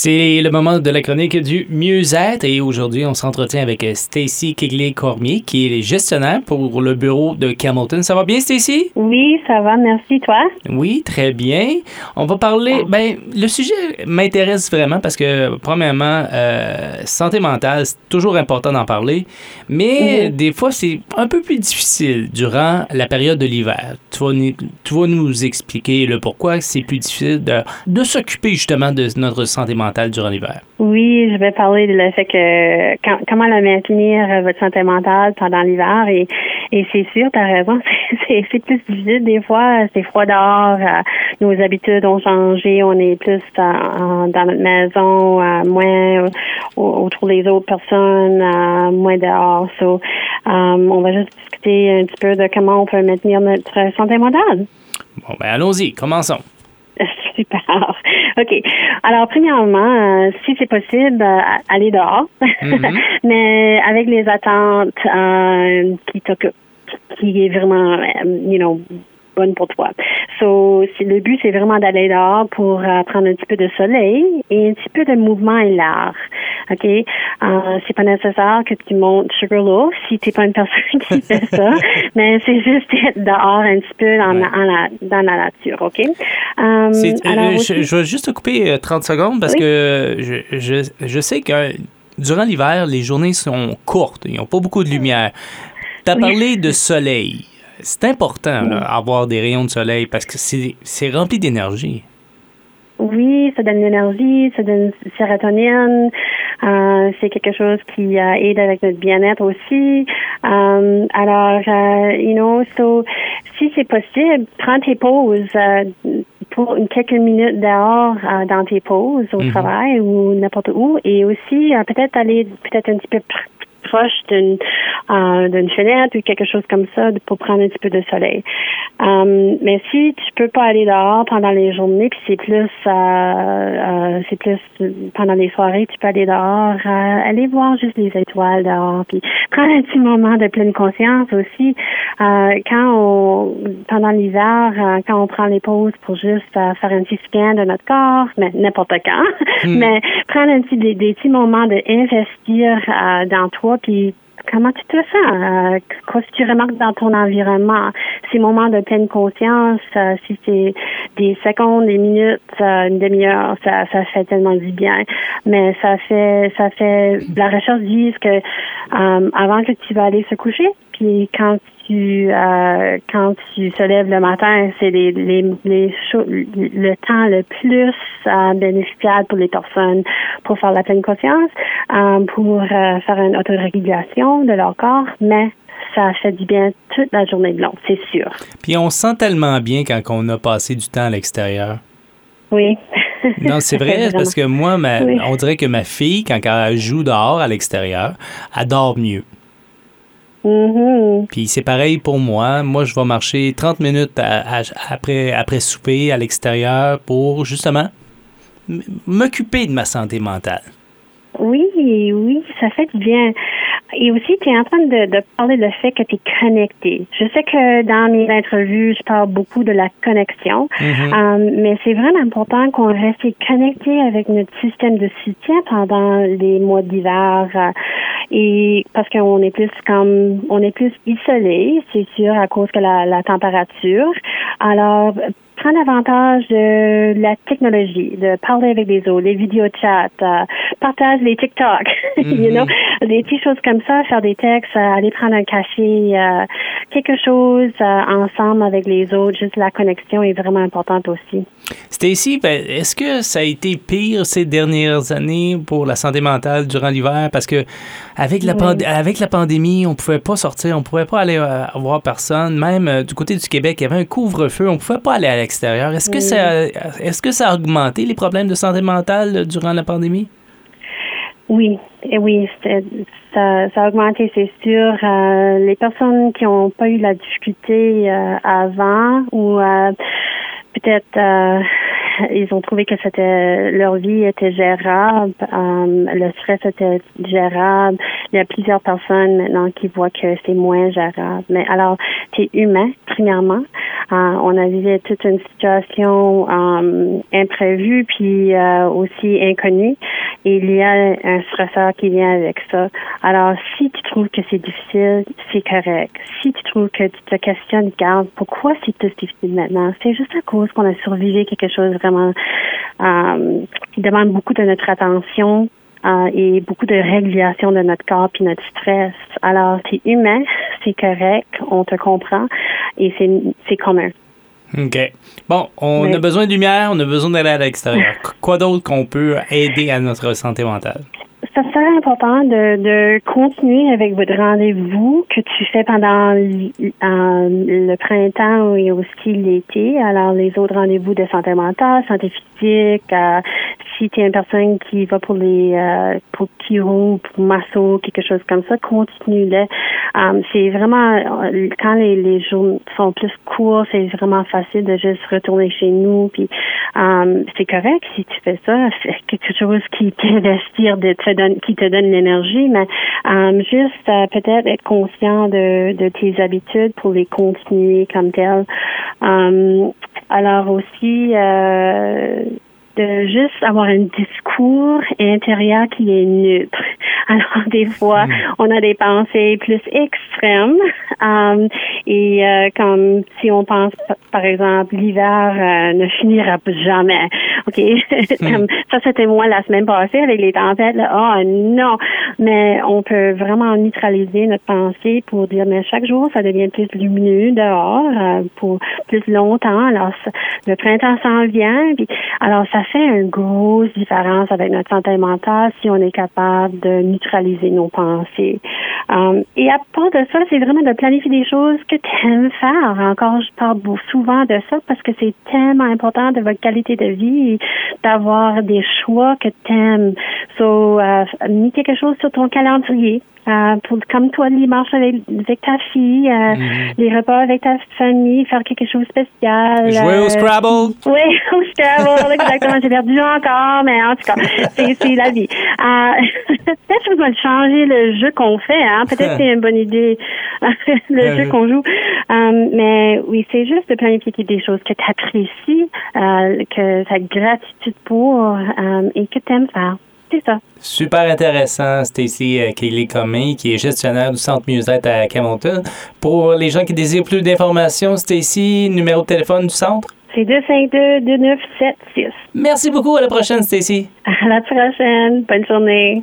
C'est le moment de la chronique du mieux-être et aujourd'hui, on s'entretient avec Stacy Kegley-Cormier qui est gestionnaire pour le bureau de Camelton. Ça va bien, Stacy? Oui, ça va, merci. Toi? Oui, très bien. On va parler. Ben, le sujet m'intéresse vraiment parce que, premièrement, euh, santé mentale, c'est toujours important d'en parler, mais des fois, c'est un peu plus difficile durant la période de l'hiver. Tu vas, tu vas nous expliquer le pourquoi c'est plus difficile de, de s'occuper justement de notre santé mentale durant l'hiver. Oui, je vais parler du fait que comment la maintenir votre santé mentale pendant l'hiver et, et c'est sûr, tu as raison, c'est plus difficile des fois, c'est froid dehors, euh, nos habitudes ont changé, on est plus dans notre maison, euh, moins autour des autres personnes, euh, moins dehors. So, on va juste discuter un petit peu de comment on peut maintenir notre santé mentale. Bon, ben allons-y, commençons. Super. OK. Alors, premièrement, euh, si c'est possible, euh, aller dehors, mm-hmm. mais avec les attentes euh, qui qui est vraiment, you know, bonne pour toi. So, le but, c'est vraiment d'aller dehors pour euh, prendre un petit peu de soleil et un petit peu de mouvement et l'art. OK? Euh, c'est pas nécessaire que tu montes Sugarloaf si t'es pas une personne qui fait ça, mais c'est juste être dehors un petit peu dans, la, dans la nature. OK? Euh, je, vais juste te couper 30 secondes parce que je, je, je sais que durant l'hiver, les journées sont courtes. Ils n'ont pas beaucoup de lumière. Tu as parlé de soleil c'est important d'avoir des rayons de soleil parce que c'est rempli d'énergie. Oui, ça donne l'énergie, ça donne sérotonine. Euh, c'est quelque chose qui euh, aide avec notre bien-être aussi. Euh, alors, you know, so, si c'est possible, prends tes pauses pour une quelques minutes dehors dans tes pauses au mm-hmm. travail ou n'importe où, et aussi peut-être aller peut-être un petit peu proche d'une euh, d'une fenêtre ou quelque chose comme ça pour prendre un petit peu de soleil. Euh, mais si tu peux pas aller dehors pendant les journées, puis c'est plus euh, c'est plus pendant les soirées, tu peux aller dehors, aller voir juste les étoiles dehors, puis prendre un petit moment de pleine conscience aussi. quand on pendant l'hiver, quand on prend les pauses pour juste faire un petit scan de notre corps, mais n'importe quand, hmm. mais prendre un petit des, des petits moments de investir dans toi puis comment tu te sens? Euh, Qu'est-ce que tu remarques dans ton environnement? Ces moments de pleine conscience, euh, si c'est des secondes, des minutes, euh, une demi-heure, ça, ça fait tellement du bien. Mais ça fait, ça fait, la recherche dit que avant que tu vas aller se coucher, puis quand tu euh, quand tu te lèves le matin, c'est les, les, les le temps le plus euh, bénéficiable pour les personnes pour faire la pleine conscience, euh, pour euh, faire une autorégulation de leur corps, mais ça fait du bien toute la journée de long, c'est sûr. Puis on sent tellement bien quand on a passé du temps à l'extérieur. Oui. non, c'est vrai, parce que moi, on dirait que ma fille, quand elle joue dehors à l'extérieur, elle dort mieux. Mm-hmm. Puis c'est pareil pour moi. Moi, je vais marcher 30 minutes après, après souper à l'extérieur pour justement m'occuper de ma santé mentale. Oui, oui, ça fait du bien. Et aussi, tu es en train de, de parler le fait que tu es connecté. Je sais que dans mes interviews, je parle beaucoup de la connexion, mm-hmm. euh, mais c'est vraiment important qu'on reste connecté avec notre système de soutien pendant les mois d'hiver. Euh, et parce qu'on est plus comme on est plus isolé, c'est sûr à cause que la, la température. Alors prendre avantage de la technologie, de parler avec les autres, les vidéos chat, euh, partage les TikTok, you know, mm-hmm. des petites choses comme ça, faire des textes, euh, aller prendre un café, euh, quelque chose ensemble avec les autres, juste la connexion est vraiment importante aussi. Stacy, ben, est-ce que ça a été pire ces dernières années pour la santé mentale durant l'hiver? Parce que avec la, avec la pandémie, on pouvait pas sortir, on pouvait pas aller voir personne. Même du côté du Québec, il y avait un couvre-feu, on pouvait pas aller à est-ce que, ça, est-ce que ça a augmenté les problèmes de santé mentale durant la pandémie? Oui, et oui, ça, ça, a augmenté, c'est sûr. Euh, les personnes qui n'ont pas eu la difficulté euh, avant ou euh, peut-être ils ont trouvé que c'était leur vie était gérable, le stress était gérable, il y a plusieurs personnes maintenant qui voient que c'est moins gérable. Mais alors, tu es humain, premièrement. Euh, on a vécu toute une situation euh, imprévue puis euh, aussi inconnue. Et il y a un stresseur qui vient avec ça. Alors, si tu trouves que c'est difficile, c'est correct. Si tu trouves que tu te questionnes, garde, pourquoi c'est tout difficile maintenant? C'est juste à cause qu'on a survécu quelque chose vraiment qui demande beaucoup de notre attention euh, et beaucoup de régulation de notre corps puis notre stress. Alors, c'est humain, c'est correct, on te comprend et c'est commun. OK. Bon, on a besoin de lumière, on a besoin d'aller à l'extérieur. Quoi d'autre qu'on peut aider à notre santé mentale? Ça serait important de, de continuer avec votre rendez-vous que tu fais pendant le printemps et aussi l'été. Alors, les autres rendez-vous de santé mentale, santé physique, euh, si tu es une personne qui va pour les euh, pour chiro, pour masso, quelque chose comme ça, continue-le. Um, c'est vraiment quand les, les jours sont plus courts, c'est vraiment facile de juste retourner chez nous. Puis um, c'est correct si tu fais ça, c'est quelque chose qui t'investir, de te donne, qui te donne l'énergie, mais um, juste euh, peut-être être conscient de, de tes habitudes pour les continuer comme telles. Um, alors aussi euh, de juste avoir un discours intérieur qui est neutre. Alors, des fois, hmm. on a des pensées plus extrêmes. Um, et euh, comme si on pense, par exemple, l'hiver euh, ne finira jamais. OK? Hmm. ça, c'était moi la semaine passée avec les tempêtes. Oh non! Mais on peut vraiment neutraliser notre pensée pour dire, mais chaque jour, ça devient plus lumineux dehors euh, pour plus longtemps. Alors, le printemps s'en vient. Puis, alors, ça fait une grosse différence avec notre santé mentale si on est capable de neutraliser nos pensées. Um, et à part de ça, c'est vraiment de planifier des choses que tu aimes faire. Encore, je parle souvent de ça parce que c'est tellement important de votre qualité de vie d'avoir des choix que tu aimes. So, uh, mis quelque chose sur ton calendrier. Euh, pour, comme toi, les marches avec, avec ta fille, euh, mhm. les repas avec ta famille, faire quelque chose de spécial. Jouer au Scrabble. Oui, au Scrabble, exactement. J'ai perdu encore, mais en tout cas, c'est la vie. Peut-être que je dois changer le jeu qu'on fait. Hein? Peut-être que c'est une bonne idée, le jeu qu'on joue. mais oui, c'est juste de planifier des choses que tu apprécies, que tu as gratitude pour et que tu aimes faire. C'est ça. Super intéressant, Stacy euh, Kelly Comey, qui est gestionnaire du Centre Mieux-être à Camonton. Pour les gens qui désirent plus d'informations, Stacy, numéro de téléphone du centre? C'est 252-2976. Merci beaucoup. À la prochaine, Stacy. À la prochaine. Bonne journée.